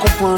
qu'on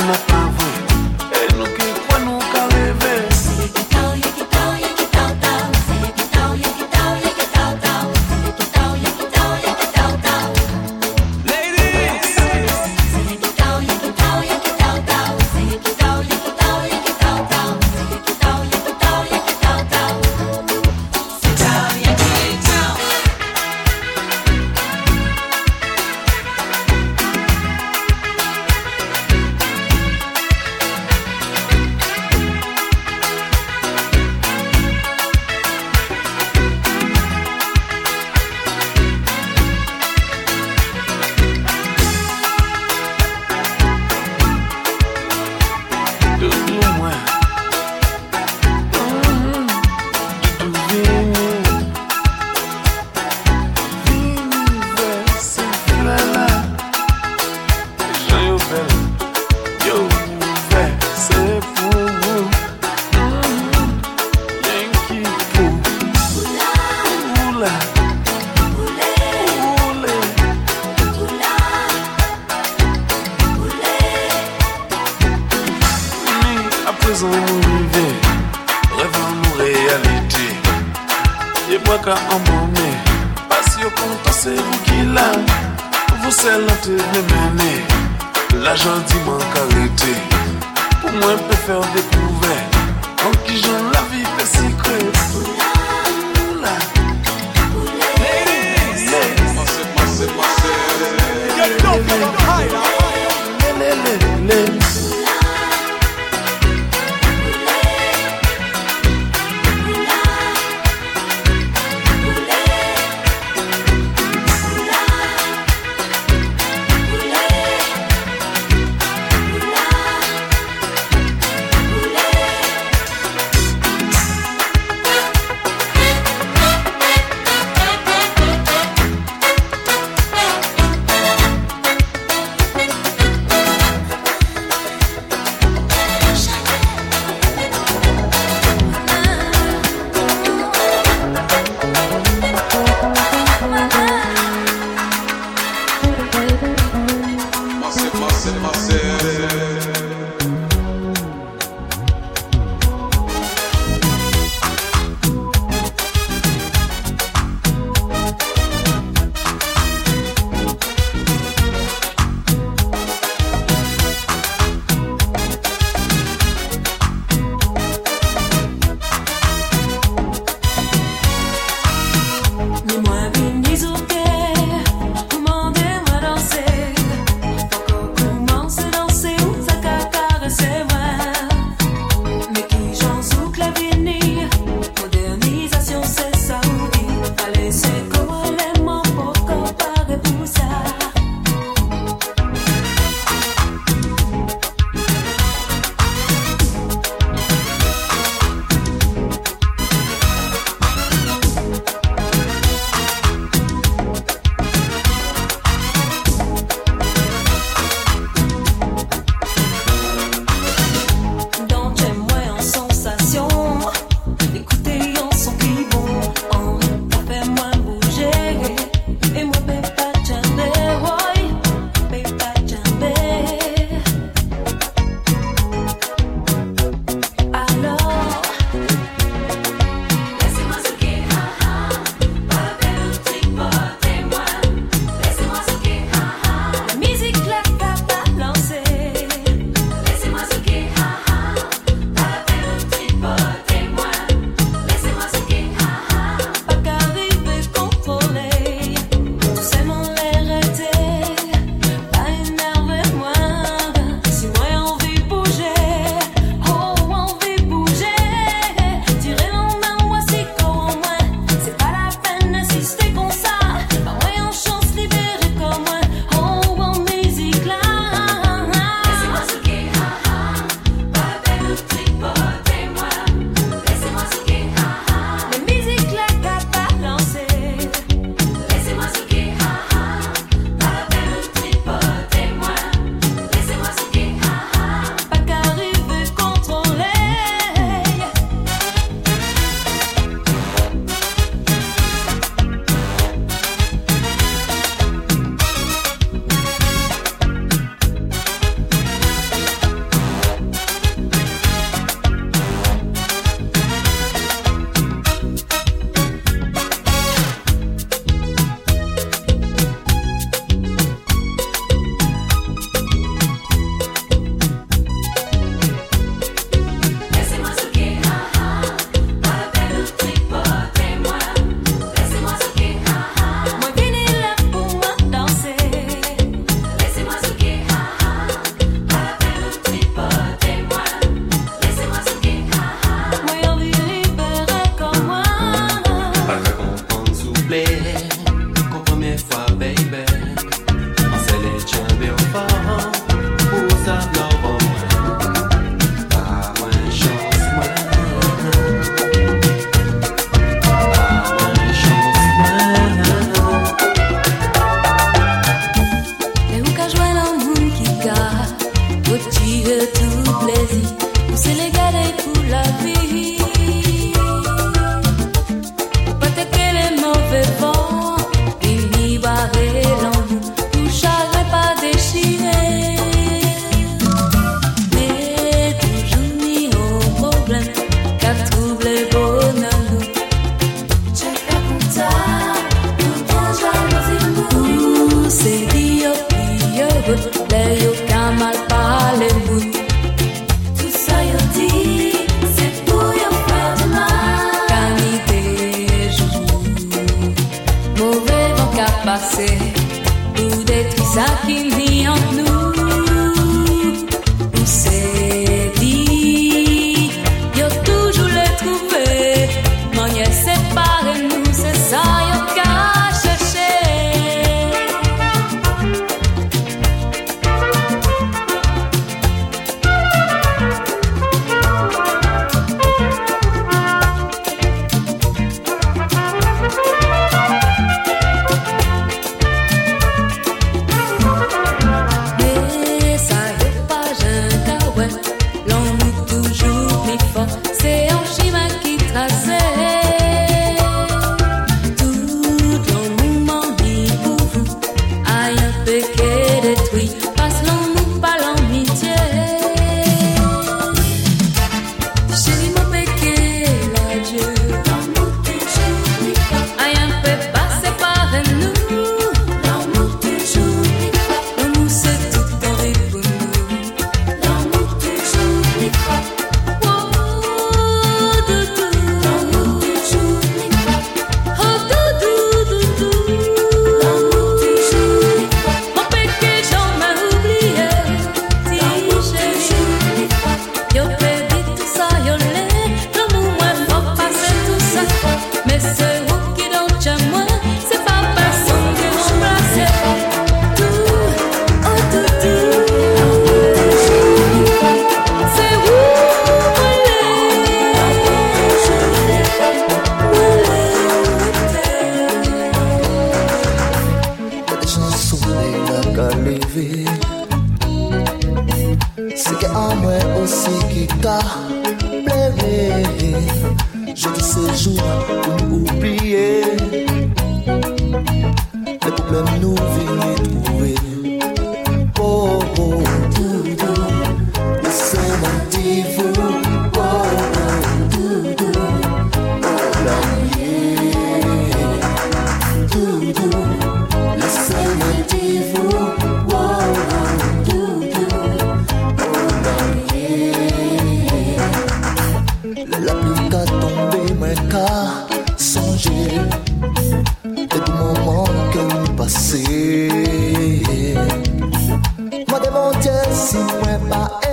Bà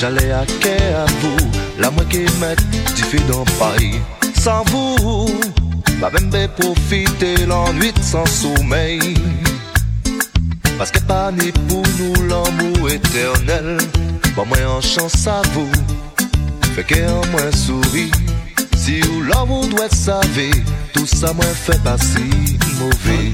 J'allais à quai à vous La moi qui met du fait dans paille Sans vous Ma même profiter l'ennui sans sommeil. Parce que pas ni pour nous l'amour éternel. Bon moi en chance à vous. Fait qu'en moins souris. Si ou l'amour doit savoir Tout ça moins fait passer mauvais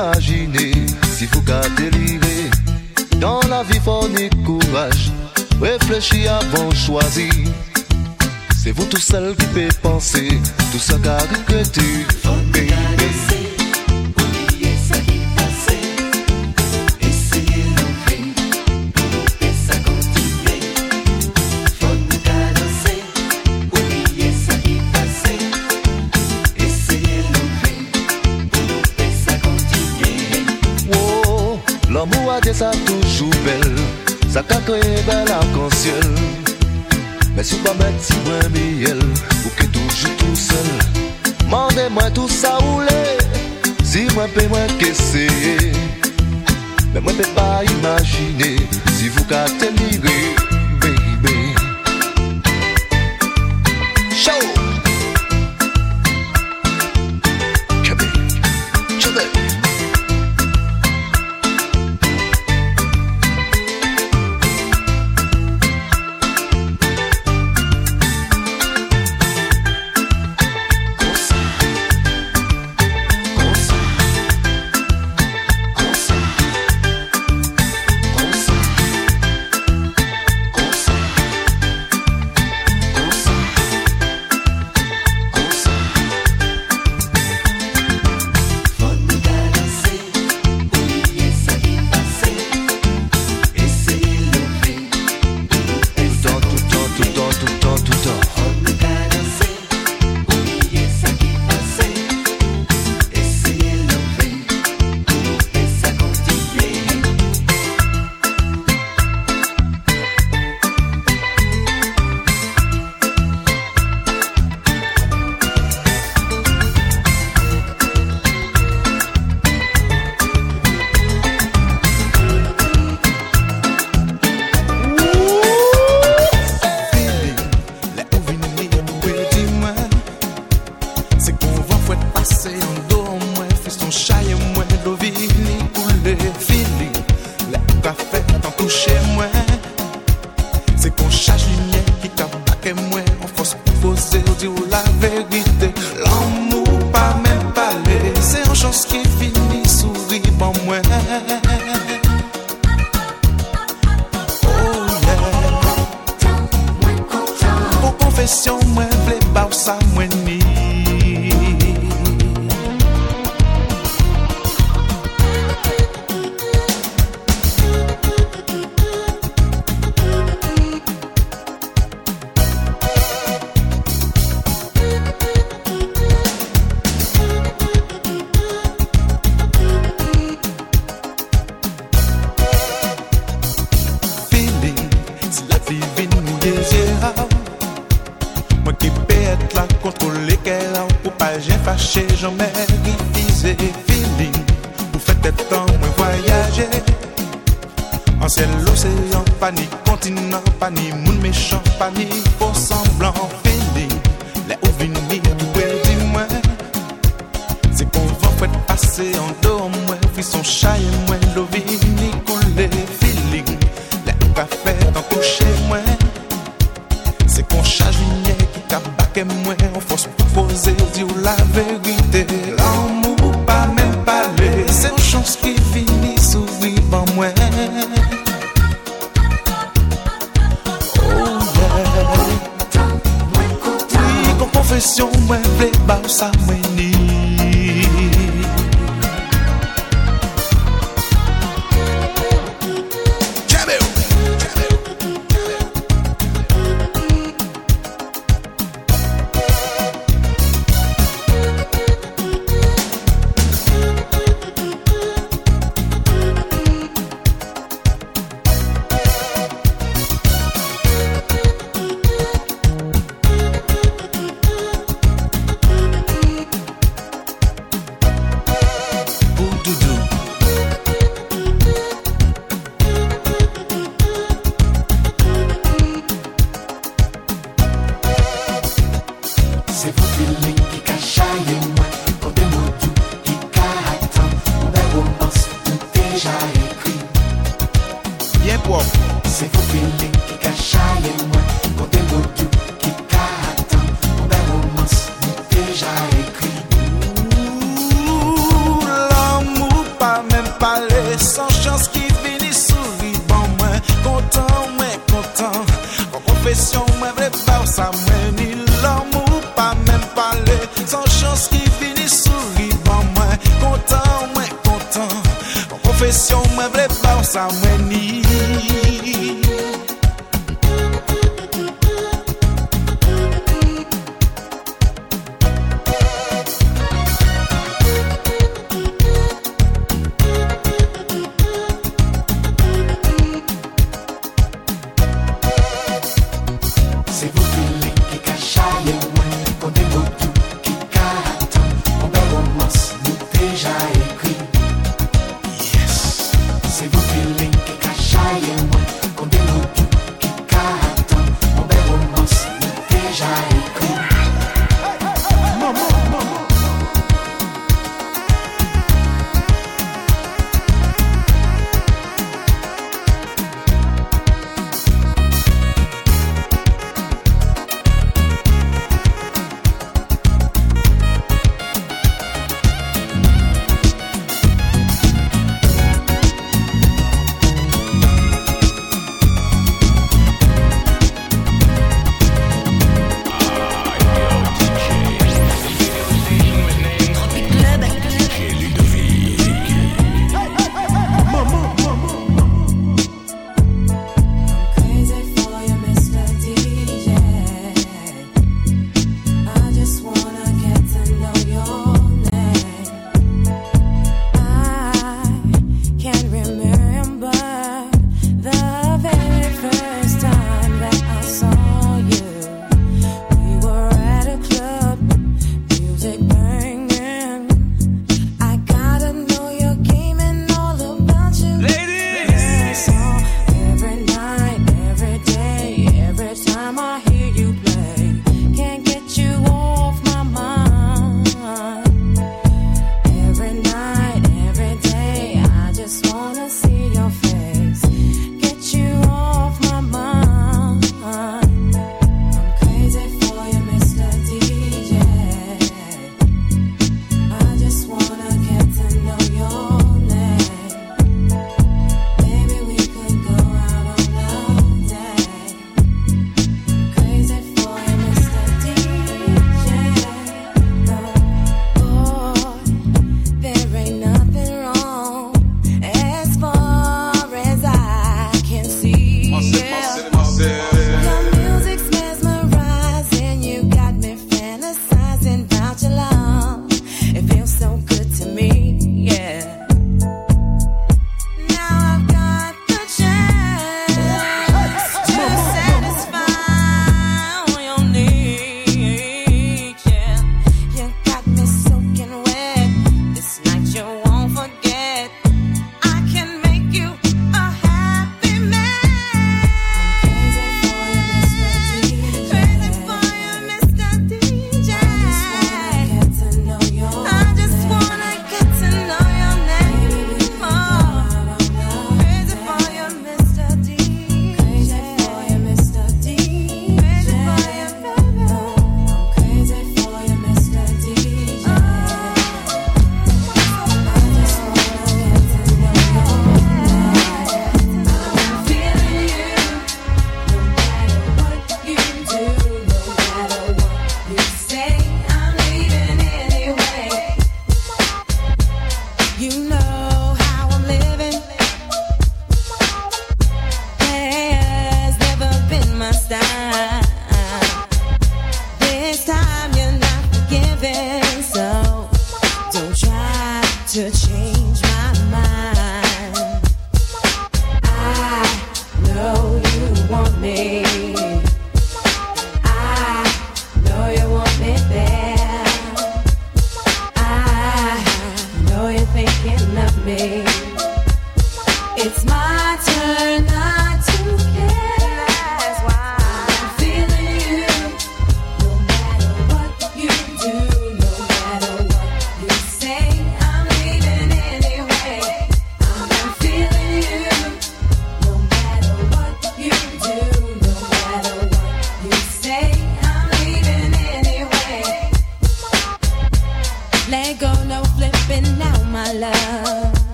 imaginer si vous qu'à délirer. Dans la vie, faut courage, réfléchir avant choisir. C'est vous tout seul qui peut penser, tout ça qu'a regretté. sa toujou bel Sa ka kreye bel ankonsyel Mè si pa mè ti mwen mi el Ou ke toujou tou sel Mande mwen tou sa oule Si mwen pe mwen keseye Mè mwen pe pa imajine Si vou ka te migre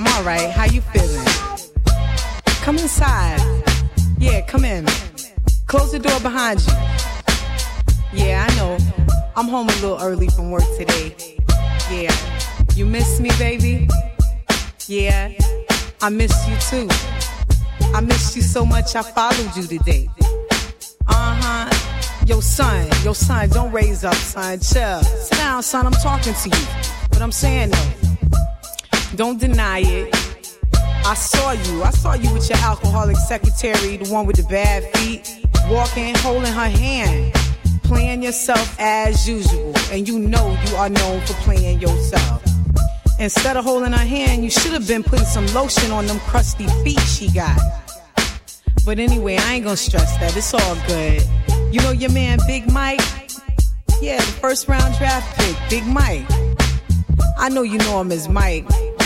I'm alright. How you feeling? Come inside. Yeah, come in. Close the door behind you. Yeah, I know. I'm home a little early from work today. Yeah. You miss me, baby? Yeah. I miss you too. I miss you so much I followed you today. Uh huh. Yo, son, yo, son, don't raise up, son. Chill. Sit down, son. I'm talking to you. What I'm saying though, don't deny it. I saw you. I saw you with your alcoholic secretary, the one with the bad feet, walking, holding her hand, playing yourself as usual. And you know you are known for playing yourself. Instead of holding her hand, you should have been putting some lotion on them crusty feet she got. But anyway, I ain't gonna stress that. It's all good. You know your man Big Mike? Yeah, the first round draft pick, Big Mike. I know you know him as Mike,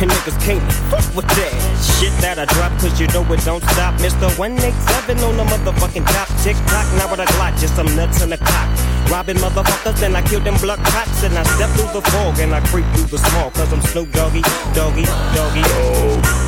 And niggas can't fuck with that shit that I drop, cause you know it don't stop. Mr. 187 on the motherfucking top. Tick tock, now with a Glock, just some nuts in the cock. Robbing motherfuckers, then I kill them blood cops. And I step through the fog and I creep through the small. Cause I'm Snoop Doggy, Doggy, Doggy. Oh.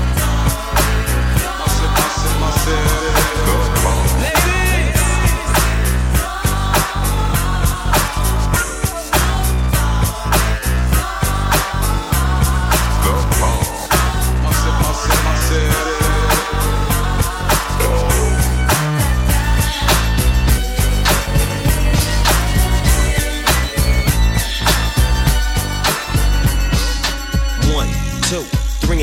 Yeah.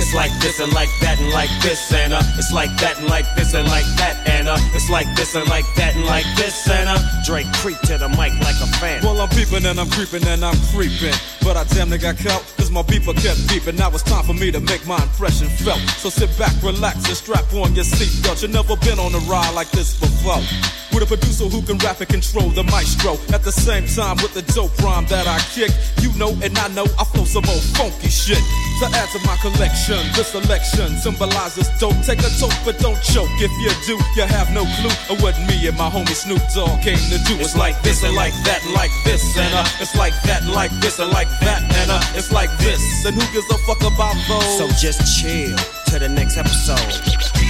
It's like this and like that and like this uh, it's like that and like this and like that uh, it's like this and like that and like this uh, Drake creep to the mic like a fan. Well, I'm peeping and I'm creeping and I'm creeping, but I damn near got caught cause my beeper kept beeping. Now it's time for me to make my impression felt. So sit back, relax, and strap on your seatbelt. You've never been on a ride like this before. With a producer who can rap and control the maestro. At the same time, with the dope rhyme that I kick, you know and I know I flow some old funky shit. To add to my collection, this selection symbolizes dope. Take a toke, but don't choke. If you do, you have no clue of what me and my homie Snoop Dogg came to do. It's like this and like that, like this and uh, it's like that, like this and like that and uh, it's like this. And who gives a fuck about those? So just chill to the next episode.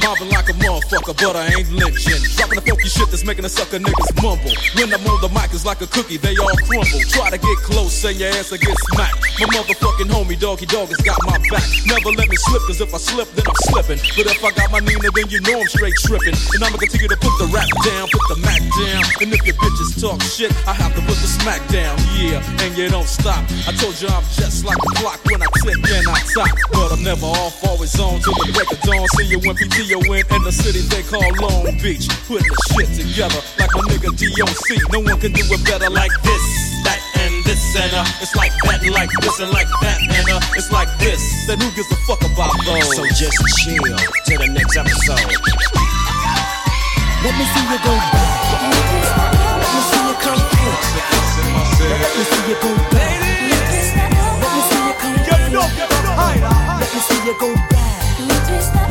Mobbing like a motherfucker, but I ain't lynching. Dropping the funky shit that's making the sucker niggas mumble. When I'm on the mic, it's like a cookie, they all crumble. Try to get close, and your ass will get smacked. My motherfucking homie, Doggy dog, has got my back. Never let me slip, cause if I slip, then I'm slipping. But if I got my Nina, then you know I'm straight tripping. And I'ma continue to put the rap down, put the Mac down. And if your bitches talk shit, I have to put the smack down. Yeah, and you don't stop. I told you I'm just like a clock when I tick and I top. But I'm never off, always on till the break of dawn. See you when PTO in in the city they call Long Beach. Putting the shit together like a nigga DOC. No one can do it better like this, that, and this, and uh, it's like that, and like this, and like that, and uh, it's like this. Then who gives a fuck about those? So just chill to the next episode. Let me see you go back. Let me see you come forth. Let me see you go back. Let me see you come forth. Let me see you go back.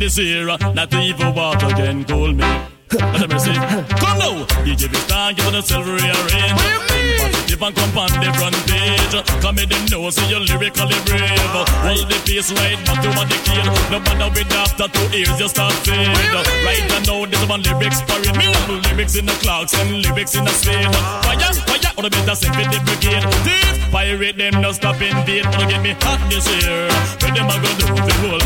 This year. Not even water can cool me. Let me see. Come now, DJ Vistar, give it a silver rearrange. Positive and come on the front page. Come in them know, so you're lyrically brave. Hold the pace right back to what they kill. No matter with after two ears, you start fade. Right now, this one lyrics parade. Me love lyrics in the clocks and lyrics in the spade. Fire, fire, or the better sing the brigade. Thief, pirate them, no stop invade. Wanna get me hot this year. Where them a go do the whole?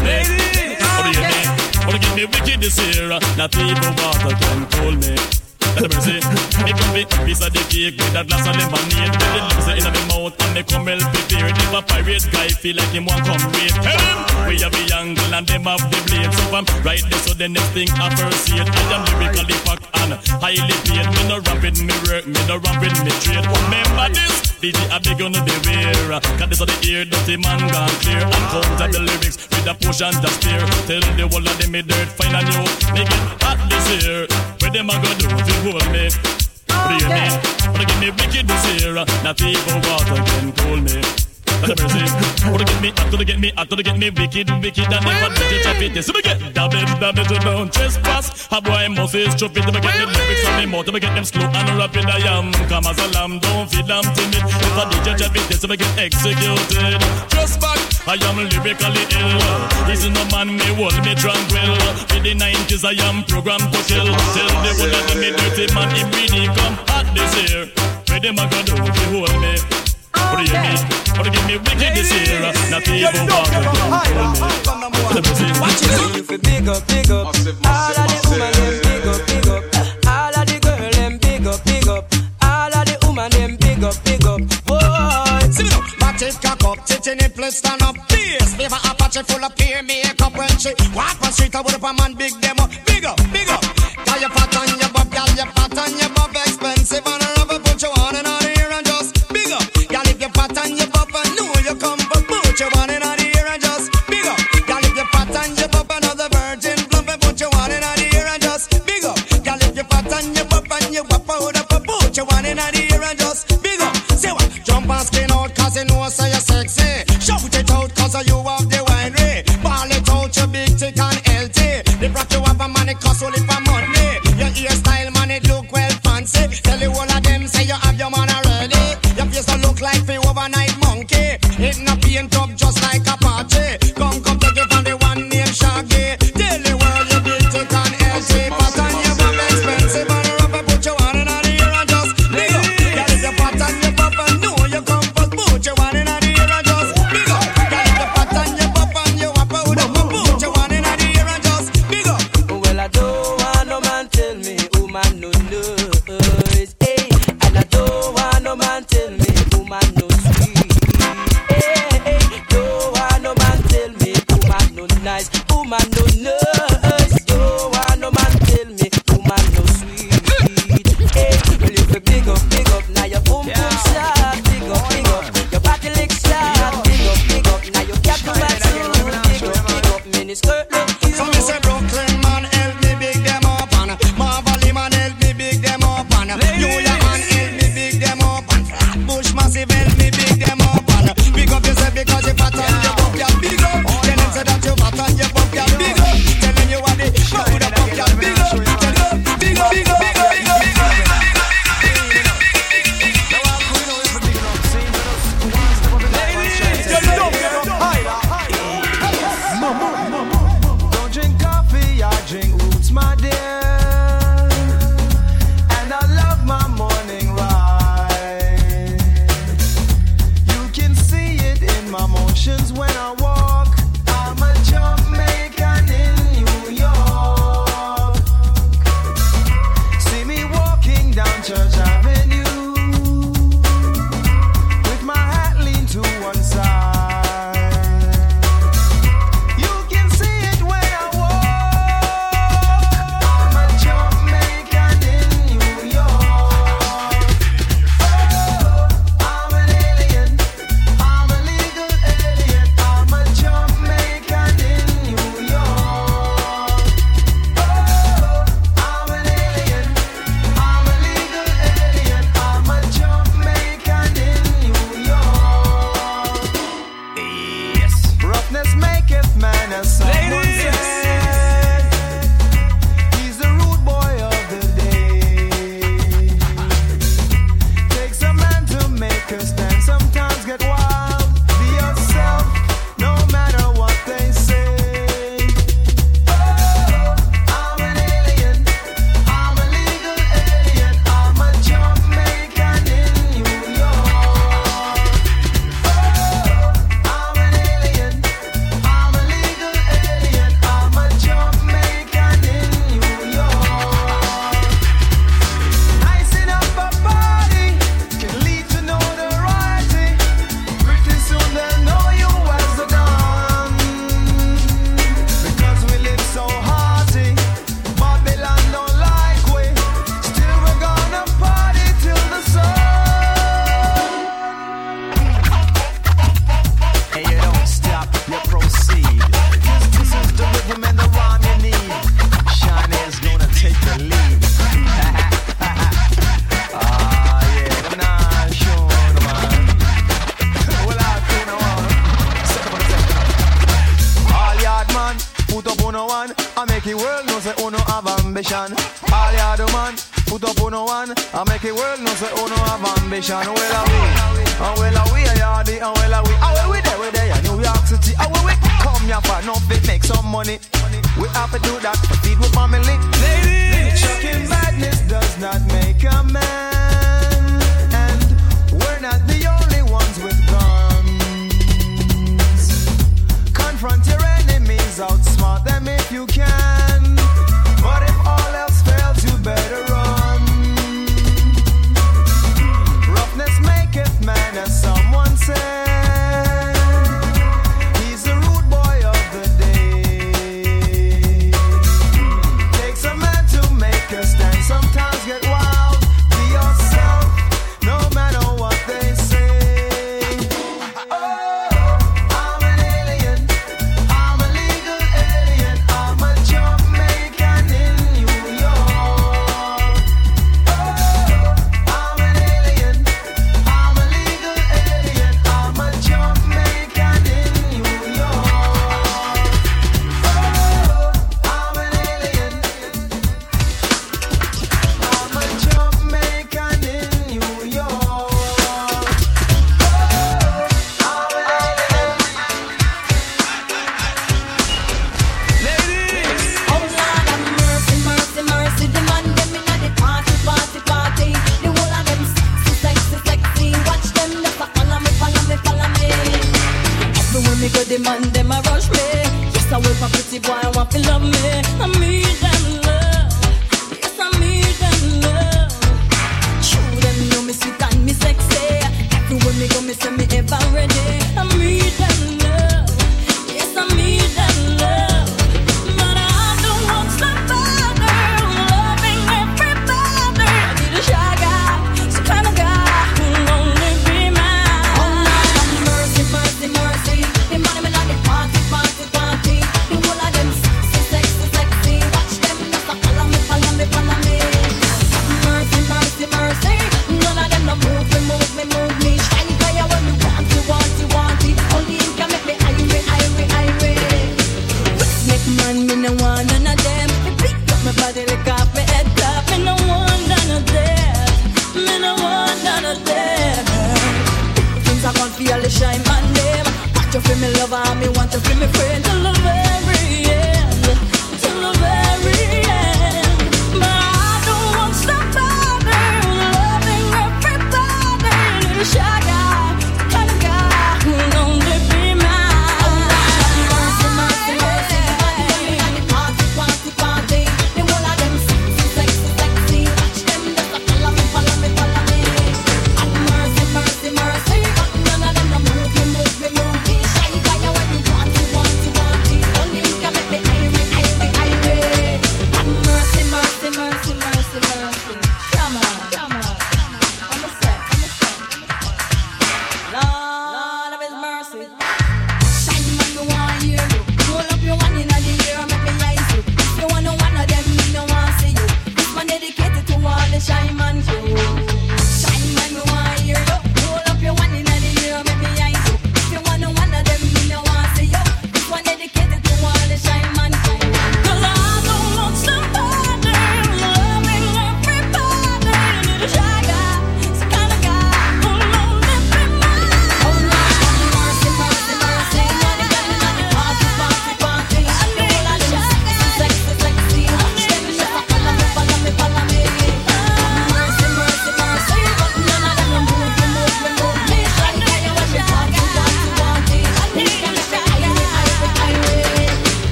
What do you mean? Wanna give me wicked this year? Not even water can cool me. Let me see. Me come with a piece of the cake with a glass of lemonade. With the lips in my mouth and me come help prepare. If a pirate guy feel like him want come raid, tell him we have the angle and them have the blade. So I'm right there, so the next thing I first see it. I am lyrically packed and highly paid. Me no rapping me work, me no rapping me trade. Remember this. DJ a big on the wear Cause this are the ear dirty man gone clear And counter the lyrics with a push and a steer Tell the whole of them me dirt find a new Make it hot this year Where them a go do to hold me? Oh, what do you mean? Wanna give me wicked this year Not even water can cool me have mercy. Gonna get me, I'm gonna get me, I'm gonna get me wicked, wicked, and never let it chop it. So we get damage, damage, don't trespass. How boy must is chop it, to get the lyrics on me more, to get them slow and rapid. I am come as a lamb, don't feel I'm timid. If I DJ chop it, so we get executed. Just back, I am lyrically ill. This is no man, me hold me tranquil. In the 90s, I am programmed to kill. Tell the world that me dirty man, him really come hot this year. Where them a gonna do, they hold me. What do you mean? What do you give uh, me wicked this year? Not even walk Watch it, you fi big up, big up. All of the woman them big up, big up. All of the girl them big up, big up. All of the woman them big up, big up. Boy, see me now. Back it cock up, titty nipple stand up. Fierce, favor Apache full of peer makeup when she walk on street. I would up a man big them up, big up,